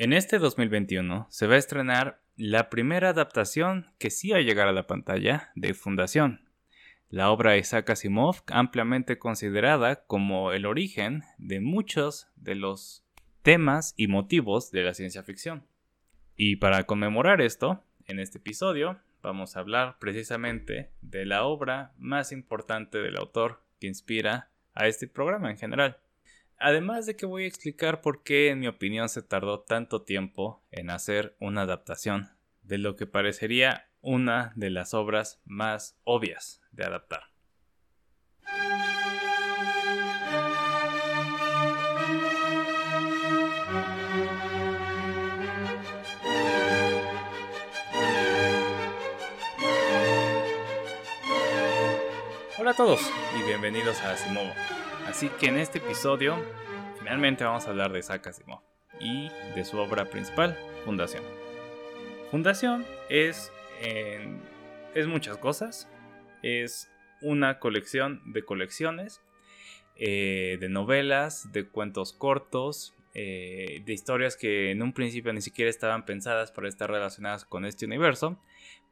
En este 2021 se va a estrenar la primera adaptación que sí va a llegar a la pantalla de Fundación, la obra de Isaac Asimov ampliamente considerada como el origen de muchos de los temas y motivos de la ciencia ficción. Y para conmemorar esto, en este episodio vamos a hablar precisamente de la obra más importante del autor que inspira a este programa en general. Además de que voy a explicar por qué, en mi opinión, se tardó tanto tiempo en hacer una adaptación de lo que parecería una de las obras más obvias de adaptar. Hola a todos y bienvenidos a Asimov. Así que en este episodio finalmente vamos a hablar de Isaac y de su obra principal, Fundación. Fundación es, es muchas cosas. Es una colección de colecciones, eh, de novelas, de cuentos cortos, eh, de historias que en un principio ni siquiera estaban pensadas para estar relacionadas con este universo,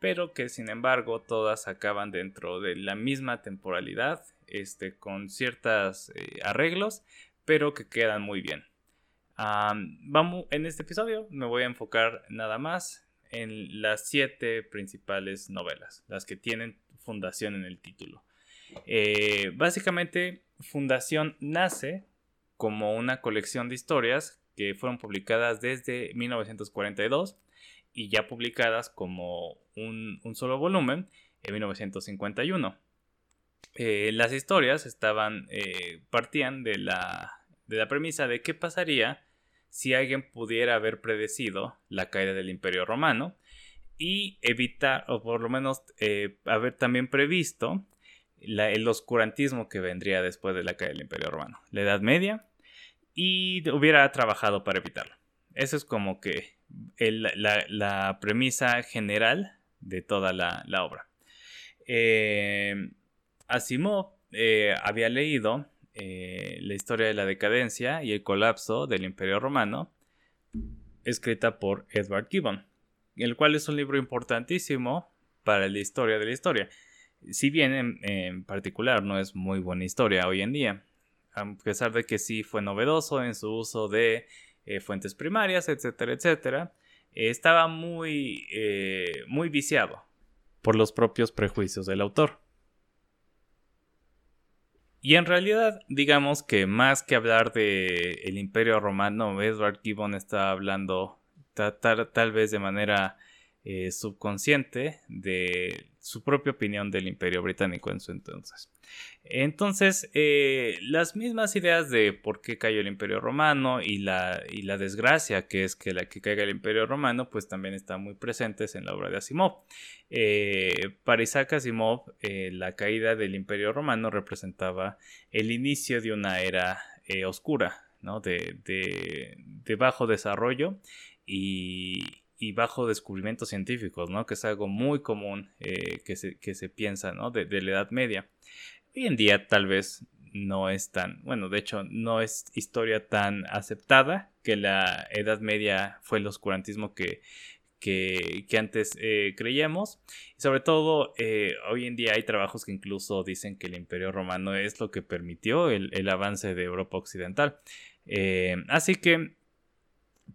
pero que sin embargo todas acaban dentro de la misma temporalidad este, con ciertos eh, arreglos, pero que quedan muy bien. vamos, en este episodio me voy a enfocar nada más en las siete principales novelas, las que tienen fundación en el título. Eh, básicamente, Fundación nace como una colección de historias que fueron publicadas desde 1942 y ya publicadas como un, un solo volumen en 1951. Eh, las historias estaban, eh, partían de la, de la premisa de qué pasaría si alguien pudiera haber predecido la caída del Imperio Romano y evitar, o por lo menos eh, haber también previsto el oscurantismo que vendría después de la caída del Imperio Romano, la Edad Media, y hubiera trabajado para evitarlo. Eso es como que la, premisa general de toda la, la obra. Eh, Asimov eh, había leído eh, la historia de la decadencia y el colapso del Imperio Romano, escrita por Edward Gibbon, el cual es un libro importantísimo para la historia de la historia. Si bien en, particular no es muy buena historia hoy en día, a pesar de que sí fue novedoso en su uso de eh, fuentes primarias, etcétera, etcétera, estaba muy, muy viciado por los propios prejuicios del autor. Y en realidad, digamos que más que hablar de el Imperio Romano, Edward Gibbon está hablando tal, vez de manera eh, subconsciente de su propia opinión del Imperio Británico en su entonces. Entonces, eh, las mismas ideas de por qué cayó el Imperio Romano y la, y la desgracia que es que la que caiga el Imperio Romano, pues también están muy presentes en la obra de Asimov. Eh, para Isaac Asimov, eh, la caída del Imperio Romano representaba el inicio de una era oscura, ¿no? de, de, bajo desarrollo y, y bajo descubrimiento científicos, ¿no? Que es algo muy común que, se, que, se, piensa, ¿no? De, de, la Edad Media. Hoy en día tal vez no es tan, bueno, de hecho no es historia tan aceptada que la Edad Media fue el oscurantismo que, que, antes eh, creíamos. Y sobre todo, eh, hoy en día hay trabajos que incluso dicen que el Imperio Romano es lo que permitió el, avance de Europa Occidental. Eh, así que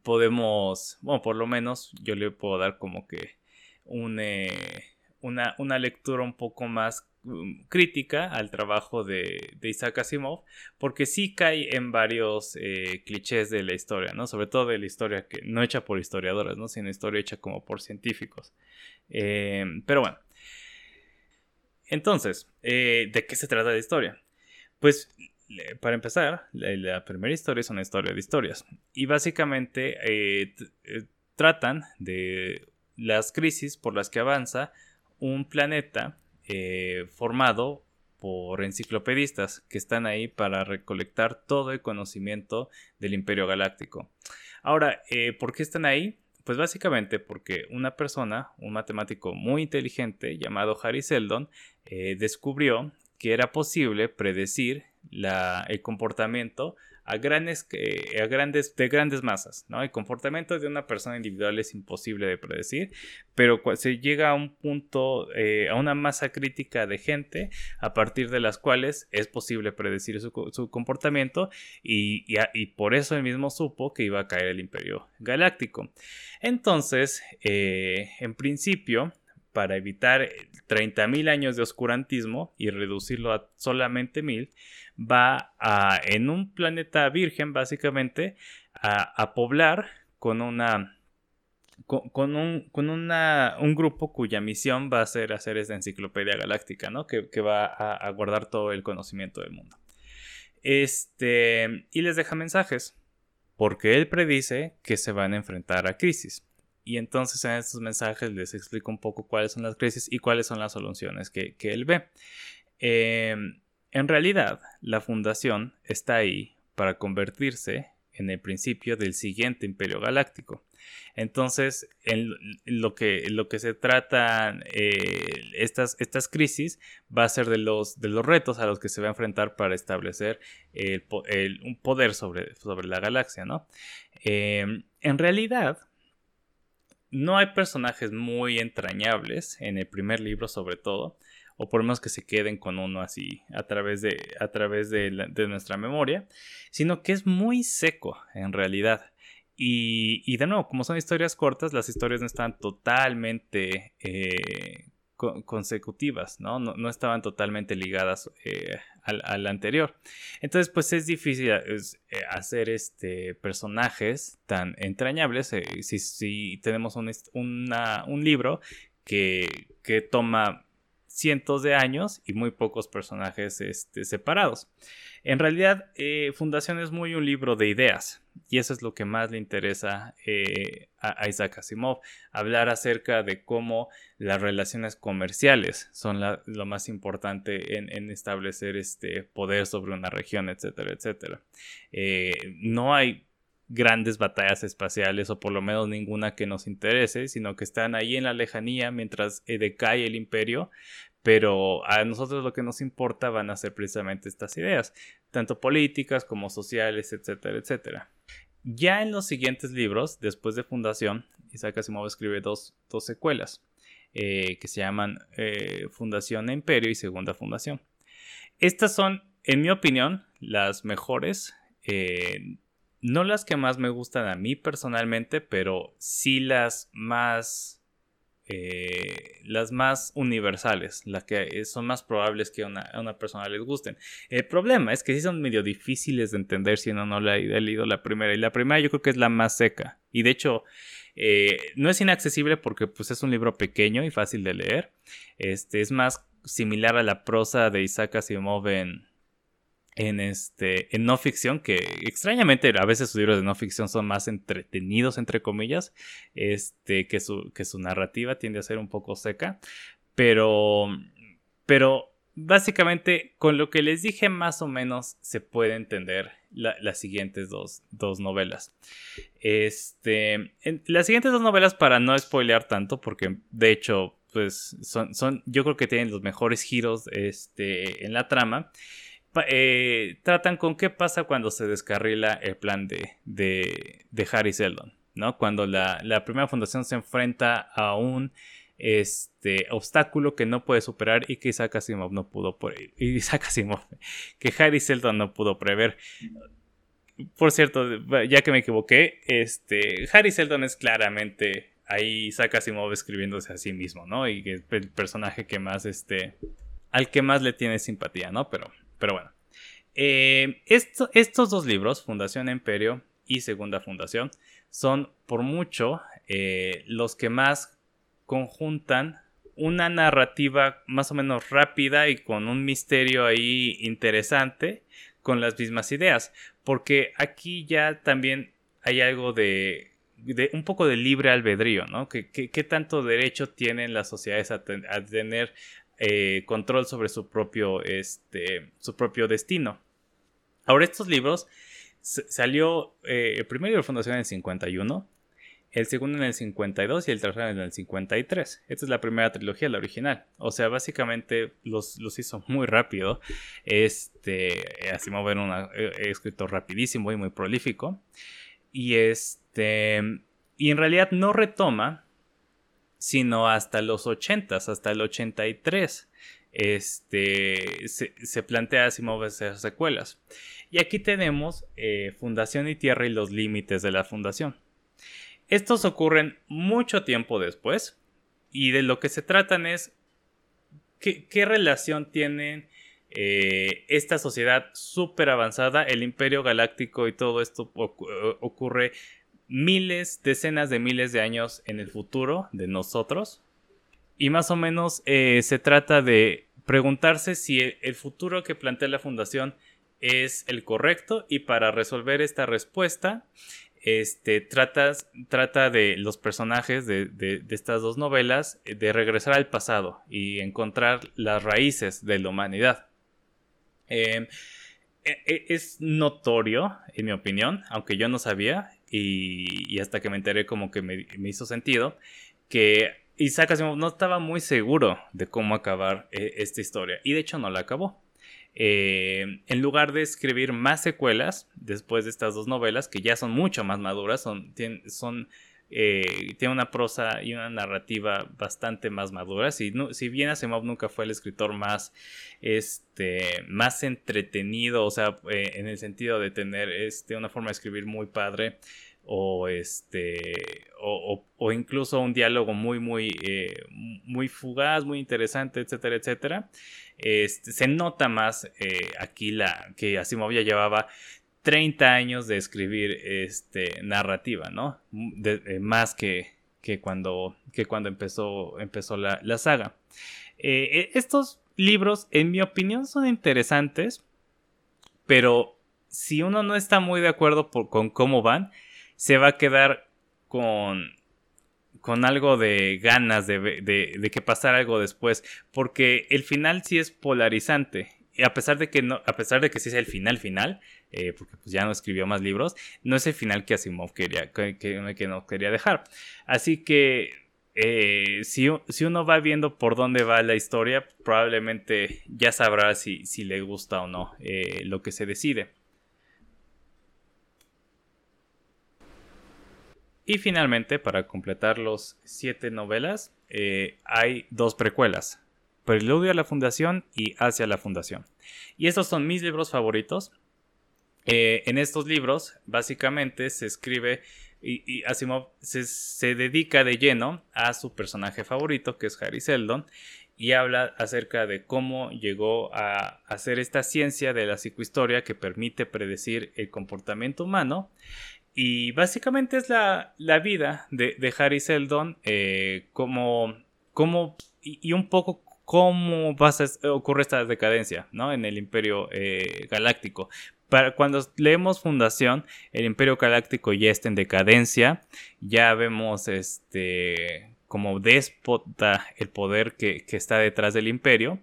podemos, bueno, por lo menos yo le puedo dar como que una, una lectura un poco más Mm, crítica al trabajo de, Isaac Asimov, porque sí cae en varios eh, clichés de la historia, ¿no? Sobre todo de la historia que no hecha por historiadores, ¿no? Sino historia hecha como por científicos. Eh, pero bueno. Entonces, eh, ¿de qué se trata la historia? Pues, para empezar, la, primera historia es una historia de historias. Y básicamente tratan de las crisis por las que avanza un planeta eh, formado por enciclopedistas que están ahí para recolectar todo el conocimiento del Imperio Galáctico. Ahora, eh, ¿por qué están ahí? Pues básicamente porque una persona, un matemático muy inteligente llamado Harry Seldon, eh, descubrió que era posible predecir el comportamiento a grandes, a grandes, de grandes masas, ¿no? El comportamiento de una persona individual es imposible de predecir, pero se llega a un punto, eh, a una masa crítica de gente a partir de las cuales es posible predecir su, comportamiento y, y, por eso él mismo supo que iba a caer el imperio galáctico. Entonces, eh, en principio, para evitar 30.000 años de oscurantismo y reducirlo a solamente 1.000, va a, en un planeta virgen, básicamente, a, poblar con una con, un, con una, un, grupo cuya misión va a ser hacer esta enciclopedia galáctica, ¿no? Que, va a, guardar todo el conocimiento del mundo. Este, y les deja mensajes, porque él predice que se van a enfrentar a crisis. Y entonces en estos mensajes les explico un poco cuáles son las crisis y cuáles son las soluciones que, que él ve. Eh, en realidad, la fundación está ahí para convertirse en el principio del siguiente imperio galáctico. Entonces, en lo que, lo que se trata eh, estas, estas crisis va a ser de los, de los retos a los que se va a enfrentar para establecer un poder sobre, sobre la galaxia, ¿no? Em, en realidad, no hay personajes muy entrañables en el primer libro sobre todo o por lo menos que se queden con uno así a través de, a través de, nuestra memoria, sino que es muy seco en realidad. Y, de nuevo, como son historias cortas, las historias no están totalmente eh, consecutivas, ¿no? ¿no? estaban totalmente ligadas eh, al, anterior. Entonces, pues es difícil eh, hacer este, personajes tan entrañables si, si, tenemos un, libro que, que toma cientos de años y muy pocos personajes este, separados. En realidad, eh, Fundación es muy un libro de ideas y eso es lo que más le interesa eh, a Isaac Asimov, hablar acerca de cómo las relaciones comerciales son lo más importante en, establecer este poder sobre una región, etcétera, etcétera. Eh, no hay grandes batallas espaciales o por lo menos ninguna que nos interese, sino que están ahí en la lejanía mientras eh, decae el imperio, pero a nosotros lo que nos importa van a ser precisamente estas ideas, tanto políticas como sociales, etcétera, etcétera. Ya en los siguientes libros, después de Fundación, Isaac Asimov escribe dos, secuelas eh, que se llaman eh, Fundación e Imperio y Segunda Fundación. Estas son, en mi opinión, las mejores no las que más me gustan a mí personalmente, pero sí las más... Eh, las más universales, las que son más probables que a una, persona les gusten. El problema es que sí son medio difíciles de entender si uno no la ha leído la primera. Y la primera yo creo que es la más seca. Y de hecho, eh, no es inaccesible porque pues, es un libro pequeño y fácil de leer. Este, es más similar a la prosa de Isaac Asimov en, en este en no ficción que extrañamente a veces sus libros de no ficción son más entretenidos entre comillas este que su que su narrativa tiende a ser un poco seca pero pero básicamente con lo que les dije más o menos se puede entender las siguientes dos, novelas. Este las siguientes dos novelas para no spoilear tanto porque de hecho pues son, son yo creo que tienen los mejores giros este en la trama eh, tratan con qué pasa cuando se descarrila el plan de, de, Harry Seldon, ¿no? Cuando la, primera fundación se enfrenta a un este, obstáculo que no puede superar y que Isaac Asimov no pudo y Isaac Asimov, que Harry Seldon no pudo prever. Por cierto, ya que me equivoqué, este, Harry Seldon es claramente ahí Isaac Asimov escribiéndose a sí mismo, ¿no? Y el personaje que más, este, al que más le tiene simpatía, ¿no? Pero pero bueno. Eh, estos dos libros, Fundación Imperio y Segunda Fundación, son por mucho eh, los que más conjuntan una narrativa más o menos rápida y con un misterio ahí interesante con las mismas ideas. Porque aquí ya también hay algo de, un poco de libre albedrío, ¿no? ¿Qué, tanto derecho tienen las sociedades a tener eh, control sobre su propio, este, su propio destino. Ahora, estos libros salió eh, el primer libro de Fundación en el 51. el segundo en el 52 y el tercero en el 53. Esta es la primera trilogía, la original. O sea, básicamente los, los hizo muy rápido. Este, Asimov era un escritor rapidísimo y muy prolífico. Y este, y en realidad no retoma, sino hasta los 80, hasta el 83. Este, se, se plantea Asimov hacer secuelas. Y aquí tenemos eh, Fundación y Tierra y los límites de la Fundación. Estos ocurren mucho tiempo después y de lo que se tratan es qué, relación tienen eh, esta sociedad súper avanzada, el imperio galáctico y todo esto ocurre miles, decenas de miles de años en el futuro de nosotros. Y más o menos eh, se trata de preguntarse si el futuro que plantea la fundación es el correcto y para resolver esta respuesta este, trata de los personajes de, estas dos novelas eh, de regresar al pasado y encontrar las raíces de la humanidad. Em, e, e, es notorio, en mi opinión, aunque yo no sabía y, hasta que me enteré como que me, hizo sentido, que Isaac Asimov no estaba muy seguro de cómo acabar eh, esta historia y de hecho no la acabó. Eh, en lugar de escribir más secuelas después de estas dos novelas, que ya son mucho más maduras, son, son eh, tiene una prosa y una narrativa bastante más maduras. Si, si bien Asimov nunca fue el escritor más, este, más entretenido, o sea, eh, en el sentido de tener este, una forma de escribir muy padre, o este o, incluso un diálogo muy muy eh, muy fugaz muy interesante etcétera etcétera este, se nota más aquí la que Asimov ya llevaba 30 años de escribir este narrativa no eh, más que, que cuando que cuando empezó empezó la, la saga e, estos libros en mi opinión son interesantes pero si uno no está muy de acuerdo con cómo van se va a quedar con, con algo de ganas de, de, que pasara algo después, porque el final sí es polarizante. Y a pesar de que no, a pesar de que es el final final, eh, porque pues ya no escribió más libros, no es el final que Asimov quería, que, no quería dejar. Así que eh, si, si, uno va viendo por dónde va la historia, probablemente ya sabrá si, si le gusta o no eh, lo que se decide. Y finalmente, para completar los siete novelas, hay dos precuelas. Preludio a la Fundación y Hacia la Fundación. Y estos son mis libros favoritos. Eh, en estos libros, básicamente, se escribe y, Asimov se, dedica de lleno a su personaje favorito, que es Harry Seldon, y habla acerca de cómo llegó a hacer esta ciencia de la psicohistoria que permite predecir el comportamiento humano y básicamente es la, vida de, Harry Seldon, eh, como, como y, un poco cómo ocurre esta decadencia ¿no? en el Imperio eh, Galáctico. Para, cuando leemos Fundación, el Imperio Galáctico ya está en decadencia, ya vemos este como déspota el poder que, que está detrás del imperio.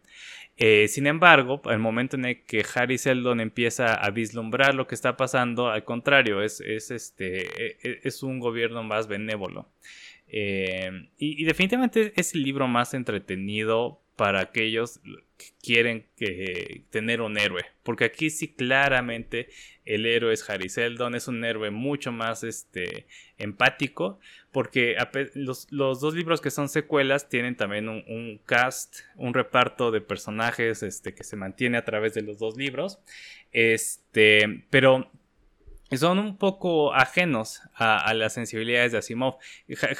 Eh, sin embargo, el momento en el que Harry Seldon empieza a vislumbrar lo que está pasando, al contrario, es, este, e, e, es un gobierno más benévolo. Eh, y, definitivamente es el libro más entretenido para aquellos que quieren tener un héroe. Porque aquí sí claramente el héroe es Harry Seldon, es un héroe mucho más este, empático, porque los, dos libros que son secuelas tienen también un, cast, un reparto de personajes este, que se mantiene a través de los dos libros, este, pero son un poco ajenos a, las sensibilidades de Asimov.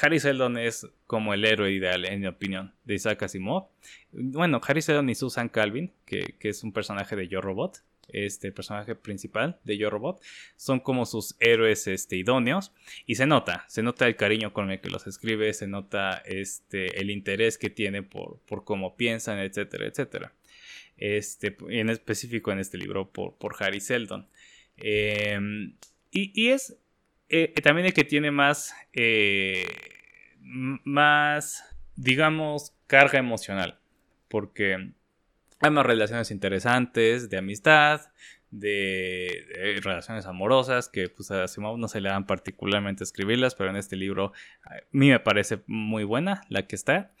Harry Seldon es como el héroe ideal, en mi opinión, de Isaac Asimov. Bueno, Harry Seldon y Susan Calvin, que, que es un personaje de Yo Robot, este personaje principal de Yo Robot, son como sus héroes este, idóneos y se nota, se nota el cariño con el que los escribe, se nota este, el interés que tiene por, por cómo piensan, etcétera, etcétera. Este, en específico en este libro por, por Harry Seldon. Em, y, es eh, también el que tiene más, eh, más, digamos, carga emocional, porque hay más relaciones interesantes de amistad, de, relaciones amorosas que pues a Asimov no se le dan particularmente escribirlas, pero en este libro a mí me parece muy buena la que está.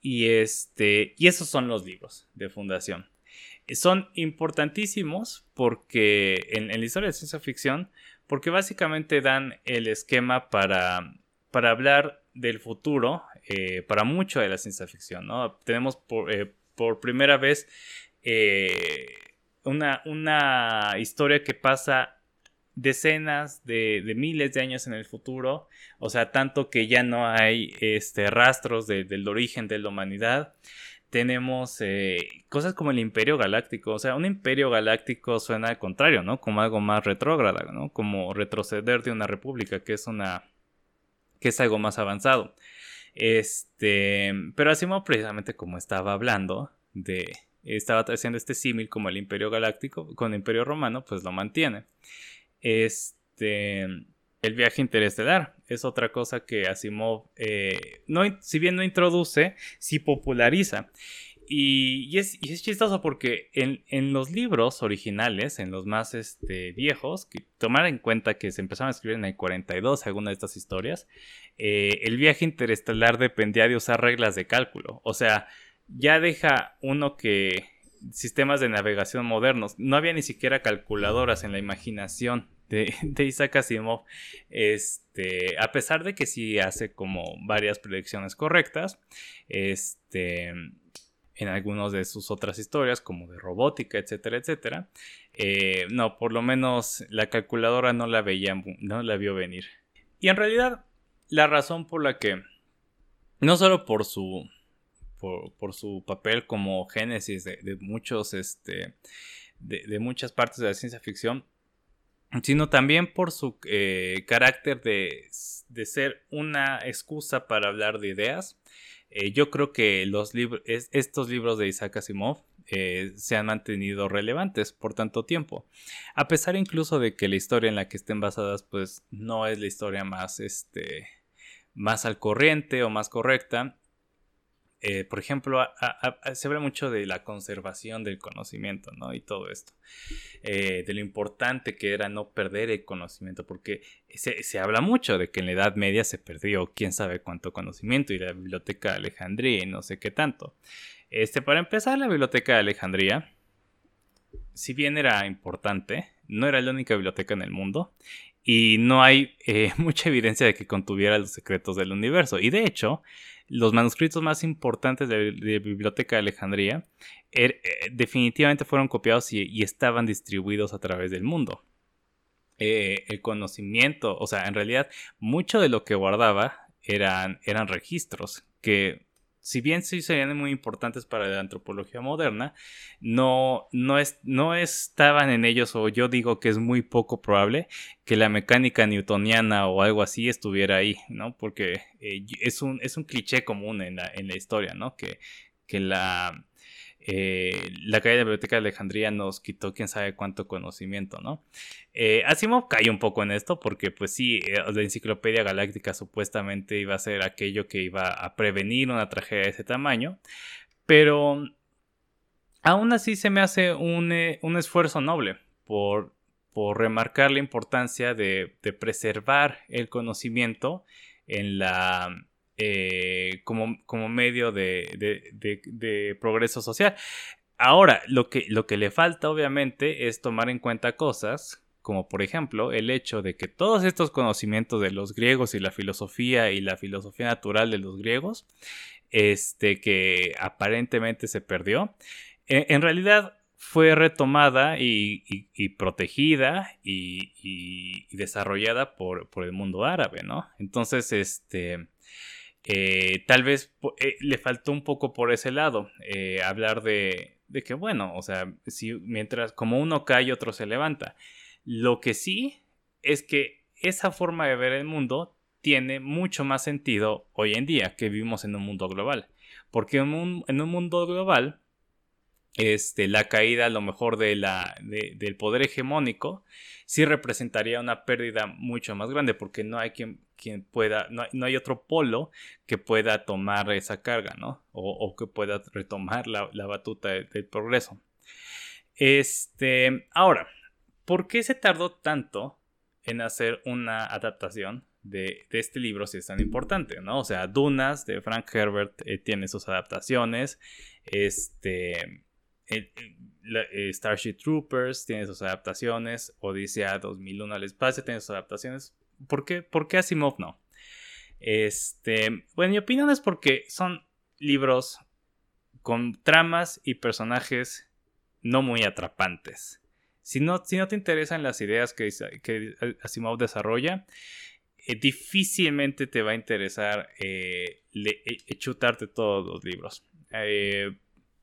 Y este y esos son los libros de fundación. Son importantísimos porque en, la historia de ciencia ficción, porque básicamente dan el esquema para, para hablar del futuro eh, para mucho de la ciencia ficción. ¿no? Tenemos por, eh, primera vez eh, una, una historia que pasa decenas de, miles de años en el futuro, o sea, tanto que ya no hay este, rastros del origen de la humanidad. Tenemos eh, cosas como el Imperio Galáctico, o sea, un Imperio Galáctico suena al contrario, ¿no? Como algo más retrógrado, ¿no? Como retroceder de una república, que es una, que es algo más avanzado. Este, pero así precisamente como estaba hablando de, estaba haciendo este símil como el Imperio Galáctico con el Imperio Romano, pues lo mantiene. Este, el viaje interestelar es otra cosa que Asimov, eh, no, si bien no introduce, sí populariza. Y, es, chistoso porque en, los libros originales, en los más este, viejos, que tomar en cuenta que se empezaron a escribir en el 42 algunas de estas historias, eh, el viaje interestelar dependía de usar reglas de cálculo. O sea, ya deja uno que sistemas de navegación modernos, no había ni siquiera calculadoras en la imaginación de, Isaac Asimov, este, a pesar de que sí hace como varias predicciones correctas, este, en algunas de sus otras historias, como de robótica, etcétera, etcétera, eh, no, por lo menos la calculadora no la veía, no la vio venir. Y en realidad, la razón por la que, no solo por su por, su papel como génesis de, muchos, este, de, muchas partes de la ciencia ficción, sino también por su eh, carácter de, ser una excusa para hablar de ideas. Eh, yo creo que los estos libros de Isaac Asimov eh, se han mantenido relevantes por tanto tiempo. A pesar incluso de que la historia en la que estén basadas pues no es la historia más, este, más al corriente o más correcta, eh, por ejemplo, se habla mucho de la conservación del conocimiento, ¿no? Y todo esto. Eh, de lo importante que era no perder el conocimiento, porque se, habla mucho de que en la Edad Media se perdió quién sabe cuánto conocimiento y la Biblioteca de Alejandría y no sé qué tanto. Este, para empezar, la Biblioteca de Alejandría, si bien era importante, no era la única biblioteca en el mundo y no hay eh, mucha evidencia de que contuviera los secretos del universo. Y de hecho, los manuscritos más importantes de la Biblioteca de Alejandría er, eh, definitivamente fueron copiados y, estaban distribuidos a través del mundo. Eh, el conocimiento, o sea, en realidad mucho de lo que guardaba eran, eran registros que si bien sí serían muy importantes para la antropología moderna, no, no, es, no estaban en ellos, o yo digo que es muy poco probable que la mecánica newtoniana o algo así estuviera ahí, ¿no? Porque eh, es, un, es un cliché común en la, en la historia, ¿no? Que, que la, eh, la caída de la Biblioteca de Alejandría nos quitó quién sabe cuánto conocimiento, ¿no? Eh, Asimov cayó un poco en esto porque pues sí, eh, la enciclopedia galáctica supuestamente iba a ser aquello que iba a prevenir una tragedia de ese tamaño, pero aún así se me hace un, esfuerzo noble por remarcar la importancia de preservar el conocimiento en la eh, como, como, medio de, progreso social. Ahora, lo que, lo que le falta obviamente es tomar en cuenta cosas como por ejemplo el hecho de que todos estos conocimientos de los griegos y la filosofía y la filosofía natural de los griegos, este que aparentemente se perdió, e, en, realidad fue retomada y, protegida y, desarrollada por, por, el mundo árabe, ¿no? Entonces, este, eh, tal vez eh, le faltó un poco por ese lado, eh, hablar de, de, que, bueno, o sea, si mientras como uno cae, otro se levanta. Lo que sí es que esa forma de ver el mundo tiene mucho más sentido hoy en día que vivimos en un mundo global. Porque en un, en un mundo global, este, la caída a lo mejor de la, del poder hegemónico sí representaría una pérdida mucho más grande porque no hay quien quien pueda, no, hay otro polo que pueda tomar esa carga, ¿no? O, que pueda retomar la, batuta del, progreso. Este, ahora, ¿por qué se tardó tanto en hacer una adaptación de, este libro si es tan importante, ¿no? O sea, Dunas de Frank Herbert eh, tiene sus adaptaciones, este, eh, Starship Troopers tiene sus adaptaciones, Odisea 2001 al espacio tiene sus adaptaciones. ¿Por qué, ¿Por qué Asimov no? Este, bueno, mi opinión es porque son libros con tramas y personajes no muy atrapantes. Si no, si no te interesan las ideas que, Asimov desarrolla, eh, difícilmente te va a interesar eh, eh, chutarte todos los libros.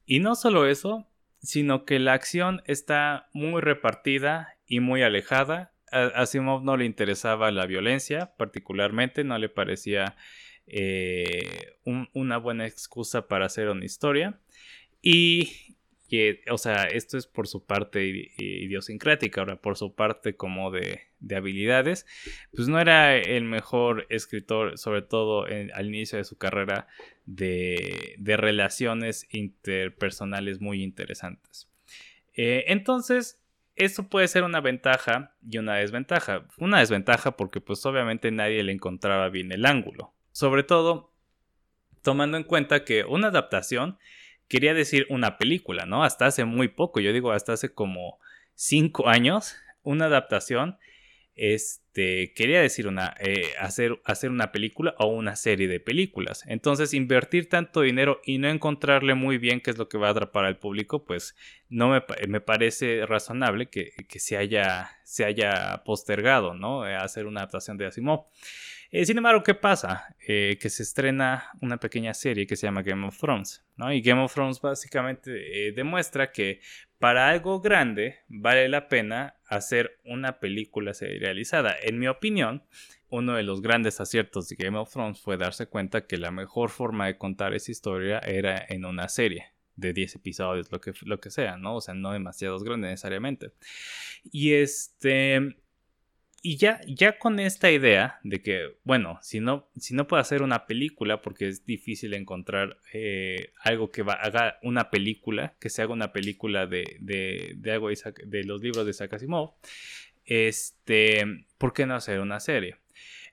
y no solo eso, sino que la acción está muy repartida y muy alejada. A Asimov no le interesaba la violencia, particularmente, no le parecía una buena excusa para hacer una historia. Y o sea, esto es por su parte idiosincrática, ahora por su parte como de, habilidades, pues no era el mejor escritor, sobre todo al inicio de su carrera, de, relaciones interpersonales muy interesantes. Eh, entonces, esto puede ser una ventaja y una desventaja. Una desventaja porque pues obviamente nadie le encontraba bien el ángulo. Sobre todo tomando en cuenta que una adaptación quería decir una película, ¿no? Hasta hace muy poco, yo digo hasta hace como cinco años, una adaptación, este, quería decir una, eh, hacer, hacer una película o una serie de películas. Entonces, invertir tanto dinero y no encontrarle muy bien qué es lo que va a atrapar al público, pues no me, me parece razonable que, que, se, haya, se haya postergado, ¿no? Eh, hacer una adaptación de Asimov. Eh, sin embargo, ¿qué pasa? Eh, que se estrena una pequeña serie que se llama Game of Thrones, ¿no? Y Game of Thrones básicamente eh, demuestra que para algo grande vale la pena hacer una película serializada. En mi opinión, uno de los grandes aciertos de Game of Thrones fue darse cuenta que la mejor forma de contar esa historia era en una serie de 10 episodios, lo que, lo que sea, ¿no? O sea, no demasiados grandes necesariamente. Y este y ya, ya con esta idea de que, bueno, si no, si no puedo hacer una película, porque es difícil encontrar eh, algo que haga una película, que se haga una película de, de, de algo de, los libros de Sakasimov, este, ¿por qué no hacer una serie?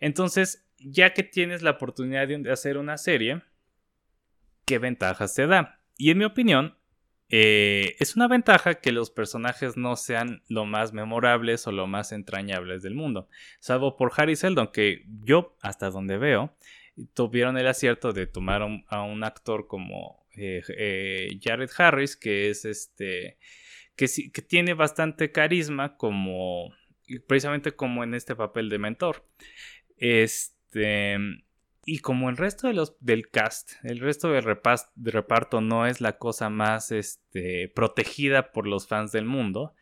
Entonces, ya que tienes la oportunidad de hacer una serie, ¿qué ventajas te da? Y en mi opinión, eh, es una ventaja que los personajes no sean lo más memorables o lo más entrañables del mundo, salvo por Harry Seldon, que yo, hasta donde veo, tuvieron el acierto de tomar a un actor como eh, eh, Jared Harris, que es este, que, que tiene bastante carisma, como precisamente como en este papel de mentor. Este y como el resto de los, del cast, el resto del reparto no es la cosa más este, protegida por los fans del mundo,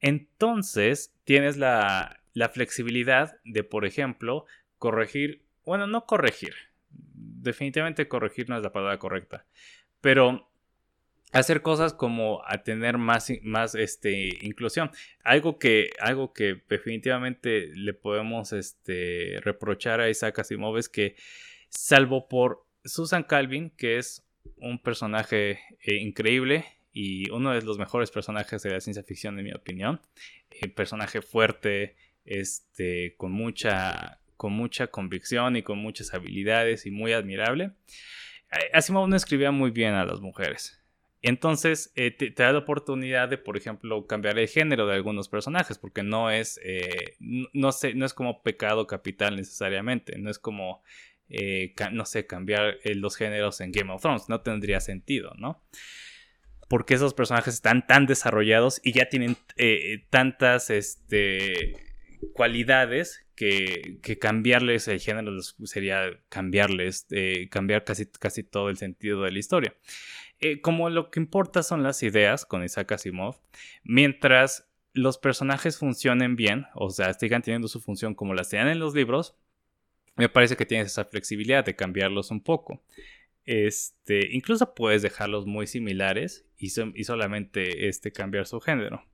entonces tienes la, la flexibilidad de, por ejemplo, corregir, bueno, no corregir, definitivamente corregir no es la palabra correcta, pero hacer cosas como a tener más, más este, inclusión. Algo que, algo que definitivamente le podemos este, reprochar a Isaac Asimov es que, salvo por Susan Calvin, que es un personaje eh, increíble y uno de los mejores personajes de la ciencia ficción, en mi opinión. Eh, personaje fuerte, este, con mucha, con mucha convicción y con muchas habilidades y muy admirable. Eh, Asimov no escribía muy bien a las mujeres. Entonces eh, te, da la oportunidad de, por ejemplo, cambiar el género de algunos personajes, porque no es, eh, no, sé, no es como pecado capital necesariamente, no es como, eh, no sé, cambiar los géneros en Game of Thrones, no tendría sentido, ¿no? Porque esos personajes están tan desarrollados y ya tienen tantas este, cualidades que, que, cambiarles el género sería cambiarles, cambiar casi, casi todo el sentido de la historia. Eh, como lo que importa son las ideas con Isaac Asimov, mientras los personajes funcionen bien, o sea, sigan teniendo su función como las tenían en los libros, me parece que tienes esa flexibilidad de cambiarlos un poco. Este, incluso puedes dejarlos muy similares y, y solamente este, cambiar su género.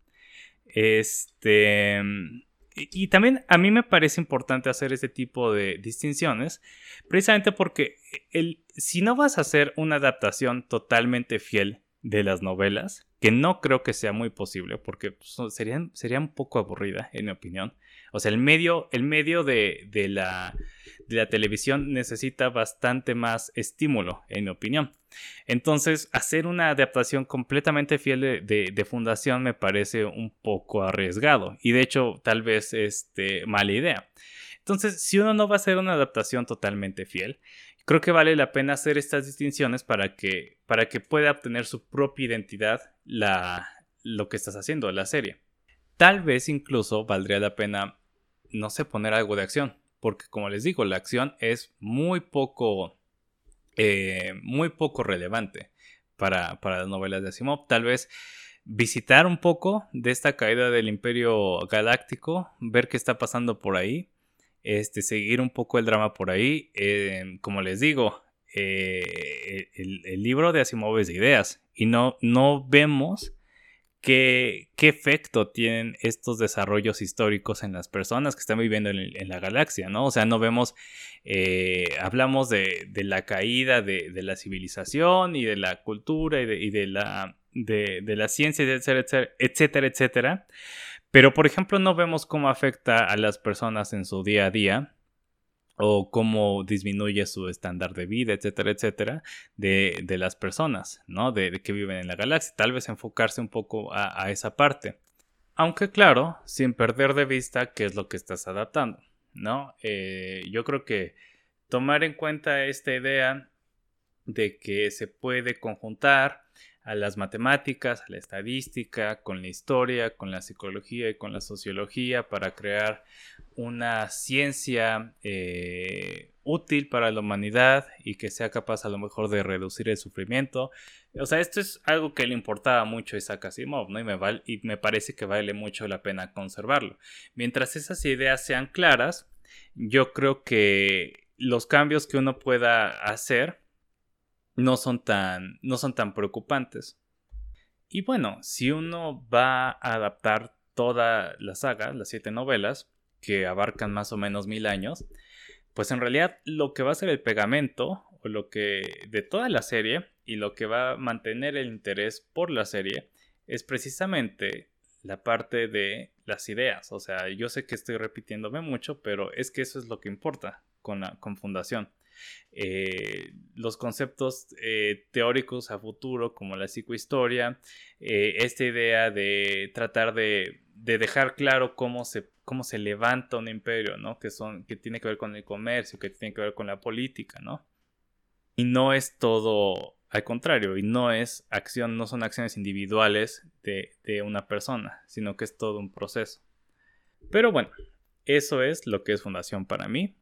Este, y también a mí me parece importante hacer este tipo de distinciones, precisamente porque el, si no vas a hacer una adaptación totalmente fiel de las novelas, que no creo que sea muy posible porque sería, sería un poco aburrida, en mi opinión. O sea, el medio, el medio de, de, la, de la televisión necesita bastante más estímulo, en mi opinión. Entonces, hacer una adaptación completamente fiel de, de, Fundación me parece un poco arriesgado y de hecho tal vez este, mala idea. Entonces, si uno no va a hacer una adaptación totalmente fiel, creo que vale la pena hacer estas distinciones para que, para que pueda obtener su propia identidad la, lo que estás haciendo, la serie. Tal vez incluso valdría la pena, no sé, poner algo de acción, porque como les digo, la acción es muy poco, eh, muy poco relevante para, para las novelas de Asimov. Tal vez visitar un poco de esta caída del imperio galáctico, ver qué está pasando por ahí este, seguir un poco el drama por ahí. Eh, como les digo, eh, el, libro de Asimov es de ideas y no, no vemos qué, qué, efecto tienen estos desarrollos históricos en las personas que están viviendo en, la galaxia, ¿no? O sea, no vemos, eh, hablamos de, la caída de, la civilización y de la cultura y de, la, de, la ciencia, etcétera, etcétera, etcétera pero, por ejemplo, no vemos cómo afecta a las personas en su día a día o cómo disminuye su estándar de vida, etcétera, etcétera, de, las personas, ¿no? De, que viven en la galaxia. Tal vez enfocarse un poco a, esa parte. Aunque claro, sin perder de vista qué es lo que estás adaptando, ¿no? Eh, yo creo que tomar en cuenta esta idea de que se puede conjuntar a las matemáticas, a la estadística, con la historia, con la psicología y con la sociología para crear una ciencia eh, útil para la humanidad y que sea capaz a lo mejor de reducir el sufrimiento. O sea, esto es algo que le importaba mucho a Isaac Asimov, ¿no? Y me, y me parece que vale mucho la pena conservarlo. Mientras esas ideas sean claras, yo creo que los cambios que uno pueda hacer no son tan, no son tan preocupantes. Y bueno, si uno va a adaptar toda la saga, las siete novelas, que abarcan más o menos mil años, pues en realidad lo que va a ser el pegamento, o lo que de toda la serie, y lo que va a mantener el interés por la serie, es precisamente la parte de las ideas. O sea, yo sé que estoy repitiéndome mucho, pero es que eso es lo que importa con, la, con Fundación. Eh, los conceptos eh, teóricos a futuro como la psicohistoria, eh, esta idea de tratar de, dejar claro cómo se, cómo se levanta un imperio, ¿no? Que, son, que tiene que ver con el comercio, que tiene que ver con la política, ¿no? Y no es todo al contrario, y no es acción, no son acciones individuales de, una persona, sino que es todo un proceso. Pero bueno, eso es lo que es Fundación para mí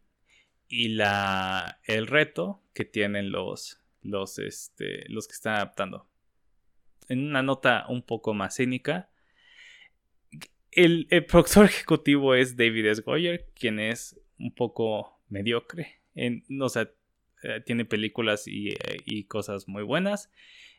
y la, el reto que tienen los, los, este, los que están adaptando. En una nota un poco más cínica, el, productor ejecutivo es David S. Goyer, quien es un poco mediocre. O sea, eh, tiene películas y, eh, y cosas muy buenas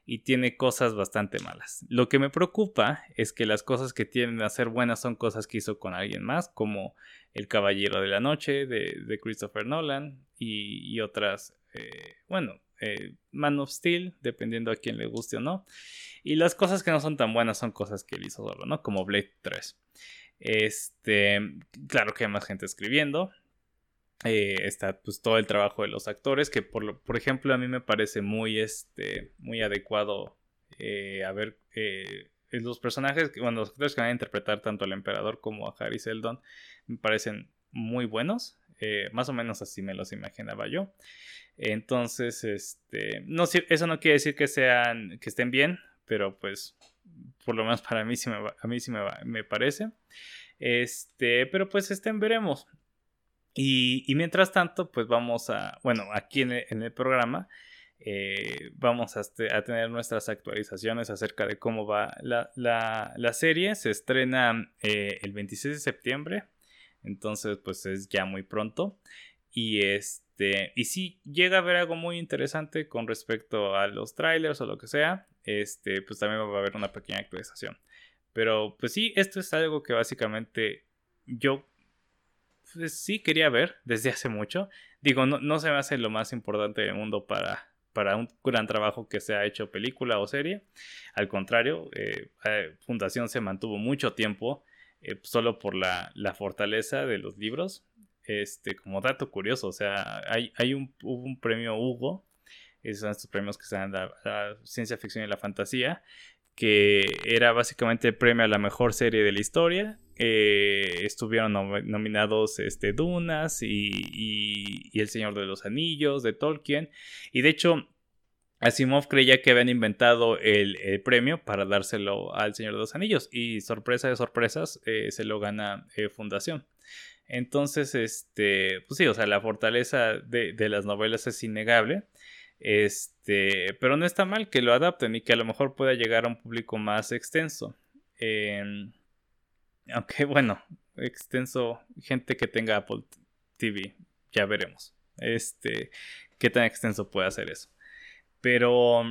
y tiene cosas bastante malas. Lo que me preocupa es que las cosas que tienen a ser buenas son cosas que hizo con alguien más, como El Caballero de la Noche de, Christopher Nolan y, otras, eh, bueno, eh, Man of Steel, dependiendo a quién le guste o no. Y las cosas que no son tan buenas son cosas que él hizo solo, ¿no? Como Blade 3. Este, claro que hay más gente escribiendo, eh, está pues todo el trabajo de los actores que por, por ejemplo a mí me parece muy este muy adecuado eh, a ver eh, los personajes bueno los actores que van a interpretar tanto al emperador como a Harry Seldon me parecen muy buenos más o menos así me los imaginaba yo. Entonces este no eso no quiere decir que sean que estén bien pero pues por lo menos para mí sí me a mí sí me, me parece. Este pero pues estén veremos. Y, mientras tanto, pues vamos a, bueno, aquí en el, programa eh, vamos este, a, tener nuestras actualizaciones acerca de cómo va la, la, serie. Se estrena eh, el 26 de septiembre, entonces pues es ya muy pronto. Y este, y si llega a haber algo muy interesante con respecto a los trailers o lo que sea, este, pues también va a haber una pequeña actualización. Pero pues sí, esto es algo que básicamente yo pues, sí quería ver desde hace mucho. Digo, no, no se me hace lo más importante del mundo para, para un gran trabajo que se ha hecho película o serie. Al contrario, eh, eh, Fundación se mantuvo mucho tiempo solo por la, fortaleza de los libros. Este, como dato curioso, o sea, hay, hay un, hubo un premio Hugo, esos son estos premios que se dan a la ciencia ficción y la fantasía, que era básicamente el premio a la mejor serie de la historia. Eh, estuvieron nominados este, Dunas y, El Señor de los Anillos de Tolkien. Y de hecho, Asimov creía que habían inventado el, premio para dárselo al Señor de los Anillos. Y sorpresa de sorpresas, eh, se lo gana eh, Fundación. Entonces, este, pues sí, o sea, la fortaleza de, las novelas es innegable. Este, pero no está mal que lo adapten y que a lo mejor pueda llegar a un público más extenso. Em, aunque bueno, extenso, gente que tenga Apple TV, ya veremos. Este, qué tan extenso puede hacer eso. Pero,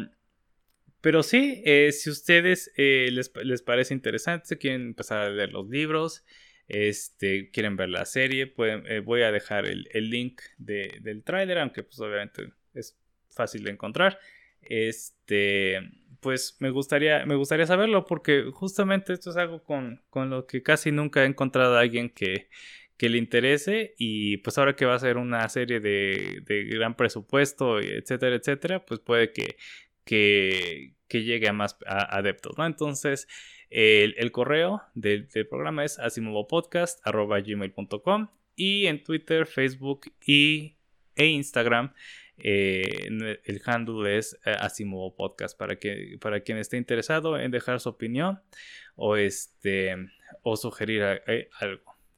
pero sí, eh, si ustedes eh, les, parece interesante, quieren empezar a leer los libros, este, quieren ver la serie, pueden, eh, voy a dejar el, link del tráiler, aunque pues obviamente es fácil de encontrar. Este, pues me gustaría, me gustaría saberlo porque justamente esto es algo con, lo que casi nunca he encontrado a alguien que, que le interese y pues ahora que va a ser una serie de, gran presupuesto, etcétera, etcétera, pues puede que, que, llegue a más adeptos, ¿no? Entonces, el, correo del, programa es asimovopodcast.gmail.com y en Twitter, Facebook y, e Instagram eh, el handle es eh, Asimovo Podcast para, que, para quien esté interesado en dejar su opinión o, este, o sugerir eh, algo.